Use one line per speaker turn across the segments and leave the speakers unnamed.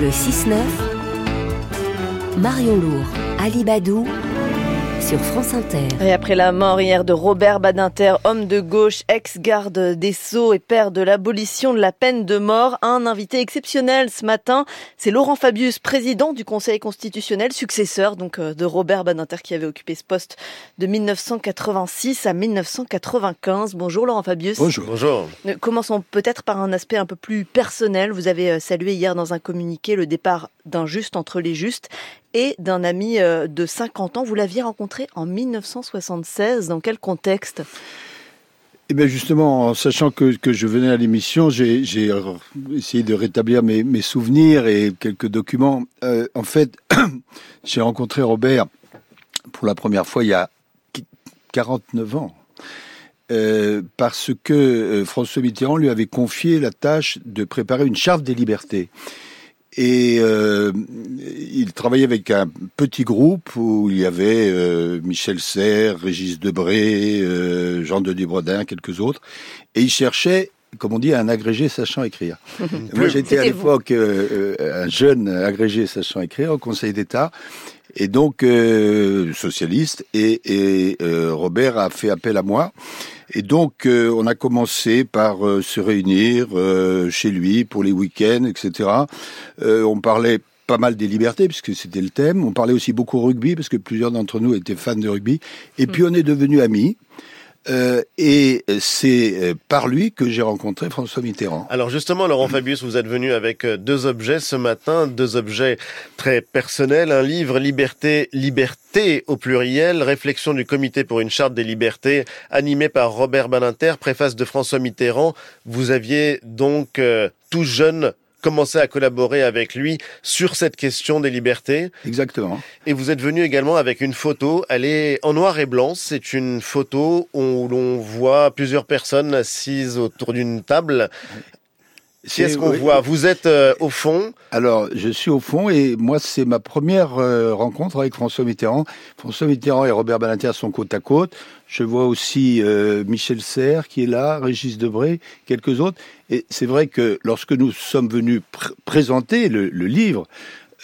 Le 6-9, Marion Lourd, Ali Badou, sur France Inter.
Et après la mort hier de Robert Badinter, homme de gauche, ex-garde des Sceaux et père de l'abolition de la peine de mort, un invité exceptionnel ce matin, c'est Laurent Fabius, président du Conseil constitutionnel, successeur donc euh, de Robert Badinter qui avait occupé ce poste de 1986 à 1995. Bonjour Laurent Fabius.
Bonjour.
Bonjour.
Euh, Commençons peut-être par un aspect un peu plus personnel. Vous avez euh, salué hier dans un communiqué le départ d'un juste entre les justes et d'un ami euh, de 50 ans. Vous l'aviez rencontré en 1976. Dans quel contexte?
Eh bien justement, en sachant que, que je venais à l'émission, j'ai j'ai essayé de rétablir mes, mes souvenirs et quelques documents. Euh, en fait, j'ai rencontré Robert pour la première fois il y a 49 ans. Euh, parce que euh, François Mitterrand lui avait confié la tâche de préparer une charte des libertés. Et euh, il travaillait avec un petit groupe où il y avait euh, Michel Serres, Régis Debré, euh, Jean-Denis Brodin, quelques autres. Et il cherchait, comme on dit, un agrégé sachant écrire. Moi, j'étais à l'époque un jeune agrégé sachant écrire au Conseil d'État. Et donc, euh, socialiste. Et, et euh, Robert a fait appel à moi. Et donc, euh, on a commencé par euh, se réunir euh, chez lui pour les week-ends, etc. Euh, on parlait pas mal des libertés, puisque c'était le thème. On parlait aussi beaucoup rugby, parce que plusieurs d'entre nous étaient fans de rugby. Et puis, on est devenus amis. Euh, et c'est euh, par lui que j'ai rencontré François Mitterrand.
Alors justement, Laurent Fabius, vous êtes venu avec euh, deux objets ce matin, deux objets très personnels, un livre Liberté, Liberté au pluriel, réflexion du comité pour une charte des libertés, animé par Robert Badinter, préface de François Mitterrand. Vous aviez donc euh, tout jeune commencé à collaborer avec lui sur cette question des libertés.
Exactement.
Et vous êtes venu également avec une photo. Elle est en noir et blanc. C'est une photo où l'on voit plusieurs personnes assises autour d'une table. Qui est-ce qu'on
oui.
voit Vous êtes euh, au fond.
Alors, je suis au fond et moi, c'est ma première euh, rencontre avec François Mitterrand. François Mitterrand et Robert Badinter sont côte à côte. Je vois aussi euh, Michel Serres qui est là, Régis Debré, quelques autres. Et c'est vrai que lorsque nous sommes venus pr- présenter le, le livre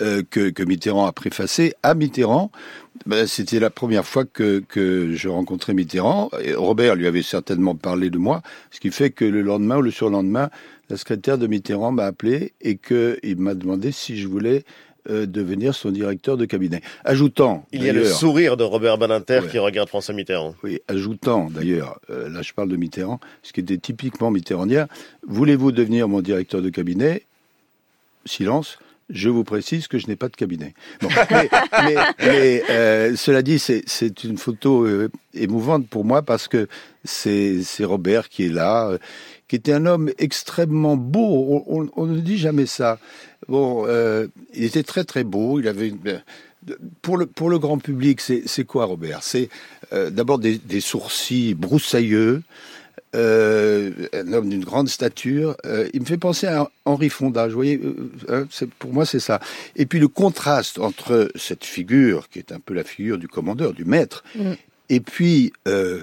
euh, que, que Mitterrand a préfacé à Mitterrand, ben, c'était la première fois que, que je rencontrais Mitterrand. Et Robert lui avait certainement parlé de moi, ce qui fait que le lendemain ou le surlendemain, la secrétaire de Mitterrand m'a appelé et qu'il m'a demandé si je voulais euh, devenir son directeur de cabinet. Ajoutant,
Il y a le sourire de Robert Badinter
Ouais.
qui regarde François Mitterrand.
oui, ajoutant d'ailleurs, euh, là je parle de Mitterrand, ce qui était typiquement mitterrandien, voulez-vous devenir mon directeur de cabinet? Silence. Je vous précise que je n'ai pas de cabinet. Mais euh, cela dit, c'est- une photo euh, émouvante pour moi parce que c'est Robert qui est là, euh, qui était un homme extrêmement beau. On, ne dit jamais ça. Bon, il était très très beau. Il avait pour le grand public, c'est quoi Robert? C'est d'abord des sourcils broussailleux, euh, un homme d'une grande stature. Euh, il me fait penser à Henri Fonda. Vous voyez, euh, hein, c'est- pour moi c'est ça. Et puis le contraste entre cette figure qui est un peu la figure du commandeur, du maître,
Mm.
et puis euh,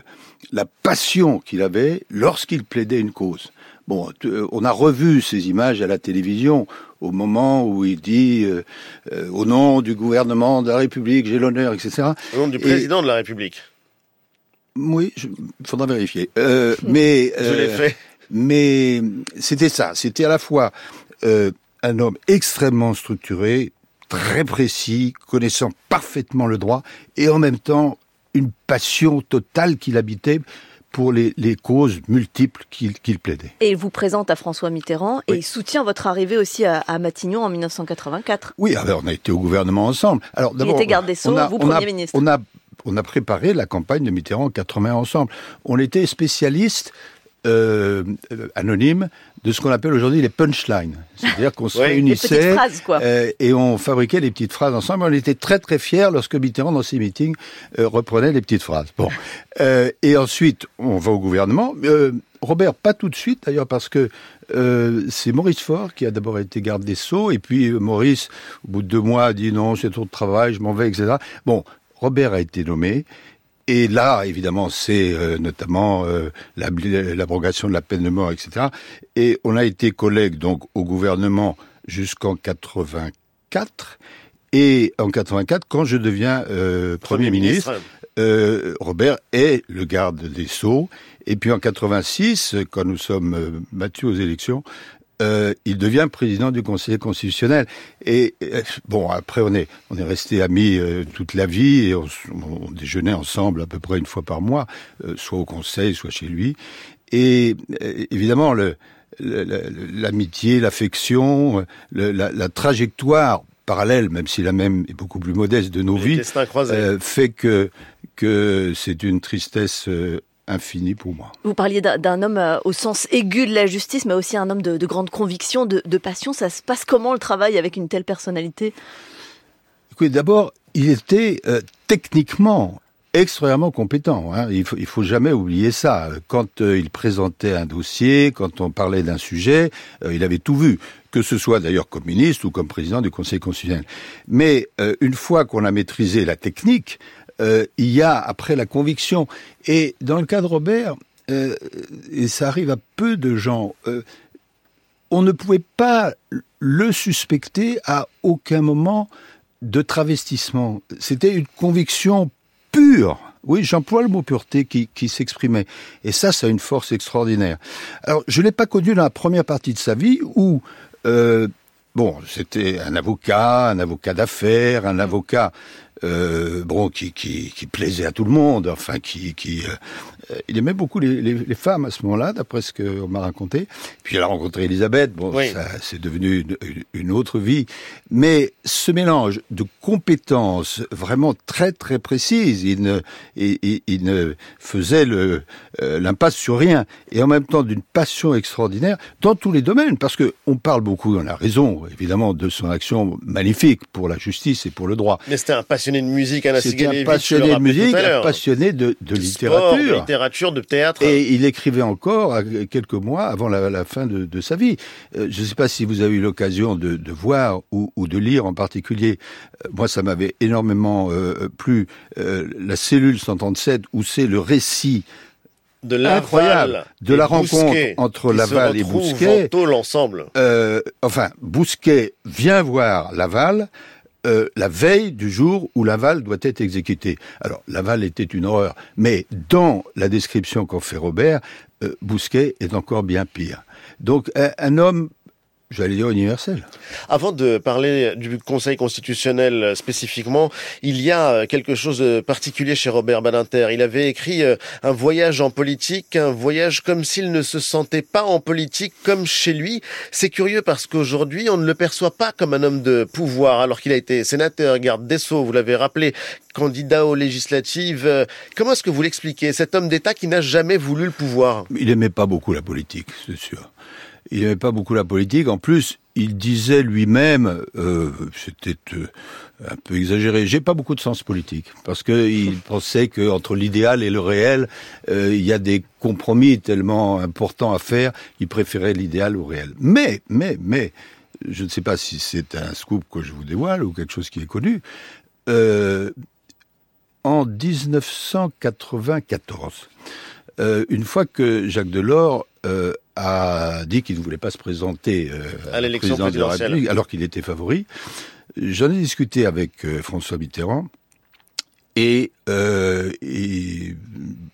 la passion qu'il avait lorsqu'il plaidait une cause. Bon, t- euh, on a revu ces images à la télévision au moment où il dit euh, euh, au nom du gouvernement de la République, j'ai l'honneur, etc.
Au nom du
Et-
président de la République.
Oui, il faudra vérifier. Euh, mais
Je l'ai
euh,
fait.
mais c'était ça. C'était à la fois euh, un homme extrêmement structuré, très précis, connaissant parfaitement le droit, et en même temps une passion totale qu'il habitait pour les, les causes multiples qu'il qu'il plaidait.
Et il vous présente à François Mitterrand et il soutient votre arrivée aussi à, à Matignon en 1984.
Oui, alors on a été au gouvernement ensemble. Alors
Il était garde des Sceaux, vous Premier ministre.
On a, on a préparé la campagne de Mitterrand en 80 ensemble. On était spécialistes euh, anonymes de ce qu'on appelle aujourd'hui les punchlines. C'est-à-dire qu'on se.
Les
réunissait
petites phrases, quoi.
euh, et on fabriquait des petites phrases ensemble. On était très très fiers lorsque Mitterrand, dans ses meetings, euh, reprenait les petites phrases. Bon. Et ensuite, on va au gouvernement. Robert, pas tout de suite d'ailleurs, parce que euh, c'est Maurice Faure qui a d'abord été garde des Sceaux, et puis Maurice, au bout de deux mois, a dit non, c'est trop de travail, je m'en vais, etc. Bon, Robert a été nommé. Et là, évidemment, c'est euh, notamment euh, l'ab- l'abrogation de la peine de mort, etc. Et on a été collègues donc au gouvernement jusqu'en 84. Et en 84, quand je deviens euh, Premier, ministre, euh, Robert est le garde des Sceaux. Et puis en 86, quand nous sommes battus aux élections, euh, il devient président du Conseil constitutionnel. Et euh, bon, après on est on est resté amis euh, toute la vie et on, on, déjeunait ensemble à peu près une fois par mois, soit au Conseil, soit chez lui. Et évidemment le l'amitié, l'affection, la, la, trajectoire parallèle, même si la même est beaucoup plus modeste de nos vies, euh, fait que que c'est une tristesse infini pour moi.
Vous parliez d'un homme euh, au sens aigu de la justice, mais aussi un homme de, grande conviction, de, passion. Ça se passe comment le travail avec une telle personnalité?
Écoutez, d'abord, il était euh, techniquement extrêmement compétent. Hein. Il faut, il faut jamais oublier ça. Quand euh, il présentait un dossier, quand on parlait d'un sujet, il avait tout vu, que ce soit d'ailleurs comme ministre ou comme président du Conseil constitutionnel. Mais une fois qu'on a maîtrisé la technique, euh, il y a après la conviction. Et dans le cas de Robert, euh, et ça arrive à peu de gens, euh, on ne pouvait pas le suspecter à aucun moment de travestissement. C'était une conviction pure. Oui, j'emploie le mot pureté qui, s'exprimait. Et ça, ça a une force extraordinaire. Alors, je l'ai pas connu dans la première partie de sa vie où, bon, c'était un avocat, un avocat d'affaires, un avocat euh, bon, qui, qui, qui, plaisait à tout le monde, enfin, qui, qui euh, il aimait beaucoup les, les, les femmes à ce moment-là, d'après ce qu'on m'a raconté. Puis il a rencontré Elisabeth, bon, ça, c'est devenu une, une, autre vie. Mais ce mélange de compétences vraiment très très précises, il ne, il, il ne faisait le euh, l'impasse sur rien, et en même temps d'une passion extraordinaire dans tous les domaines, parce que on parle beaucoup, on a raison, évidemment, de son action magnifique pour la justice et pour le droit.
Mais c'était un passionné passionné de musique,
C'était un passionné de musique, un passionné de, de, littérature.
de littérature, de théâtre.
Et il écrivait encore quelques mois avant la, la fin de, de, sa vie. Euh, je ne sais pas si vous avez eu l'occasion de, voir ou, ou, de lire en particulier. Euh, moi, ça m'avait énormément euh, plu. Euh, la cellule 137, où c'est le récit
de incroyable
de la rencontre entre Laval et Bousquet.
l'ensemble.
Euh, enfin, Bousquet vient voir Laval euh, la veille du jour où Laval doit être exécuté. Alors, Laval était une horreur, mais dans la description qu'en fait Robert, euh, Bousquet est encore bien pire. Donc, un homme j'allais dire universel.
Avant de parler du Conseil constitutionnel euh, spécifiquement, il y a euh, quelque chose de particulier chez Robert Badinter. Il avait écrit euh, un voyage en politique, un voyage comme s'il ne se sentait pas en politique comme chez lui. C'est curieux parce qu'aujourd'hui, on ne le perçoit pas comme un homme de pouvoir, alors qu'il a été sénateur, garde des Sceaux, vous l'avez rappelé, candidat aux législatives. Comment est-ce que vous l'expliquez, cet homme d'État qui n'a jamais voulu le pouvoir?
Il aimait pas beaucoup la politique, c'est sûr il n'aimait pas beaucoup la politique. En plus, il disait lui-même, euh, c'était euh, un peu exagéré, j'ai pas beaucoup de sens politique, parce qu'il pensait qu'entre l'idéal et le réel, euh, il y a des compromis tellement importants à faire, il préférait l'idéal au réel. Mais, mais, mais, je ne sais pas si c'est un scoop que je vous dévoile ou quelque chose qui est connu. En 1994, euh, une fois que Jacques Delors a dit qu'il ne voulait pas se présenter euh,
à, l'élection présidentielle,
alors qu'il était favori. J'en ai discuté avec euh, François Mitterrand et, euh, et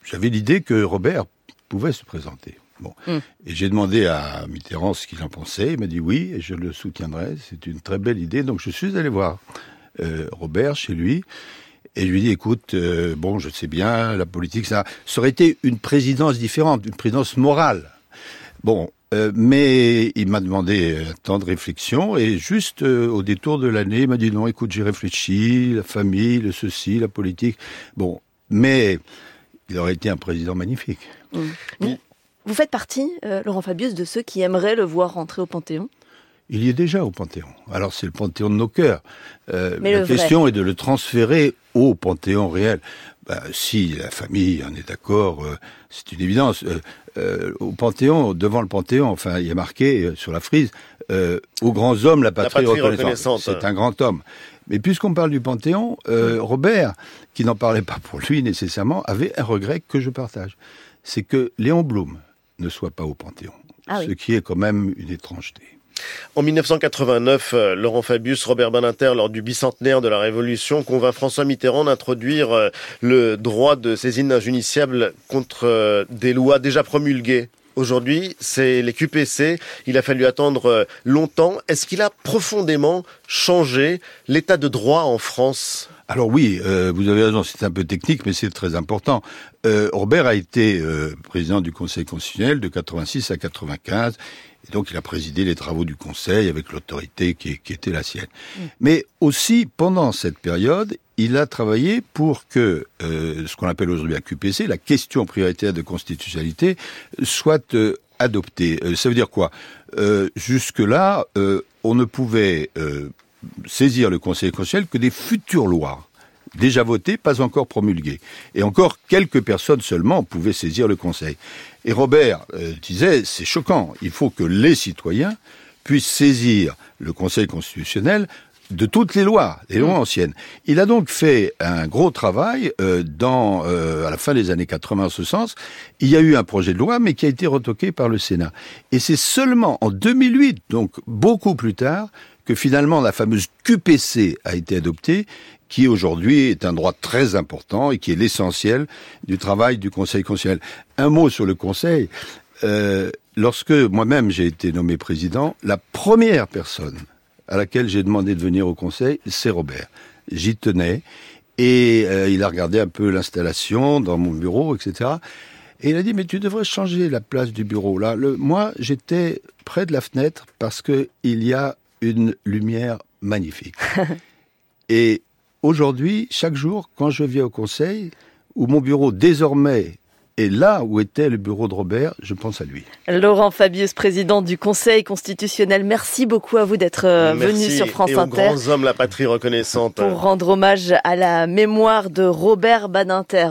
j'avais l'idée que Robert pouvait se présenter. Bon. Mm. Et j'ai demandé à Mitterrand ce qu'il en pensait. Il m'a dit oui, et je le soutiendrai. C'est une très belle idée. Donc je suis allé voir euh, Robert chez lui. Et je lui ai dit, écoute, euh, bon, je sais bien, la politique, ça, ça aurait été une présidence différente, une présidence morale. Bon, euh, mais il m'a demandé un temps de réflexion et juste euh, au détour de l'année, il m'a dit non, écoute, j'ai réfléchi, la famille, le ceci, la politique. Bon, mais il aurait été un président magnifique.
Mmh. Vous, faites partie, euh, Laurent Fabius, de ceux qui aimeraient le voir rentrer au Panthéon?
Il y est déjà au Panthéon. Alors c'est le Panthéon de nos cœurs. Euh, la question est de le transférer au Panthéon réel. Ben, si la famille en est d'accord, euh, c'est une évidence. Euh, euh, au Panthéon, devant le Panthéon, enfin, il y a marqué euh, sur la frise, aux grands hommes la patrie, la patrie reconnaissante. C'est un grand homme. Mais puisqu'on parle du Panthéon, Robert, qui n'en parlait pas pour lui nécessairement, avait un regret que je partage. C'est que Léon Blum ne soit pas au Panthéon. Ah ce qui est quand même une étrangeté.
En 1989, euh, Laurent Fabius, Robert Badinter, lors du bicentenaire de la Révolution, convainc François Mitterrand d'introduire euh, le droit de saisine injuniciable contre euh, des lois déjà promulguées. Aujourd'hui, c'est les QPC. Il a fallu attendre longtemps. Est-ce qu'il a profondément changé l'état de droit en France?
Alors oui, vous avez raison, c'est un peu technique, mais c'est très important. Robert a été président du Conseil constitutionnel de 86 à 95. Et donc, il a présidé les travaux du Conseil avec l'autorité qui, était la sienne. Mm. Mais aussi, pendant cette période, il a travaillé pour que euh, ce qu'on appelle aujourd'hui un QPC, la question prioritaire de constitutionnalité, soit euh, adoptée. Euh, ça veut dire quoi? Jusque-là, on ne pouvait saisir le Conseil constitutionnel que des futures lois déjà votées, pas encore promulguées. Et encore quelques personnes seulement pouvaient saisir le Conseil. Et Robert euh, disait, c'est choquant, il faut que les citoyens puissent saisir le Conseil constitutionnel de toutes les lois, les lois mmh. anciennes. Il a donc fait un gros travail euh, dans euh, à la fin des années 80 en ce sens. Il y a eu un projet de loi, mais qui a été retoqué par le Sénat. Et c'est seulement en 2008, donc beaucoup plus tard, que finalement la fameuse QPC a été adoptée qui aujourd'hui est un droit très important et qui est l'essentiel du travail du Conseil constitutionnel. Un mot sur le Conseil. Euh, lorsque moi-même j'ai été nommé président, la première personne à laquelle j'ai demandé de venir au Conseil, c'est Robert. J'y tenais et euh, il a regardé un peu l'installation dans mon bureau, etc. Et il a dit mais tu devrais changer la place du bureau là. Moi j'étais près de la fenêtre parce que il y a une lumière magnifique. et Aujourd'hui, chaque jour, quand je viens au conseil, où mon bureau désormais est là où était le bureau de Robert, je pense à lui.
Laurent Fabius, président du Conseil constitutionnel, merci beaucoup à vous d'être euh, venu sur France
et
Inter.
Aux grands hommes, la patrie reconnaissante.
Pour rendre hommage à la mémoire de Robert Badinter.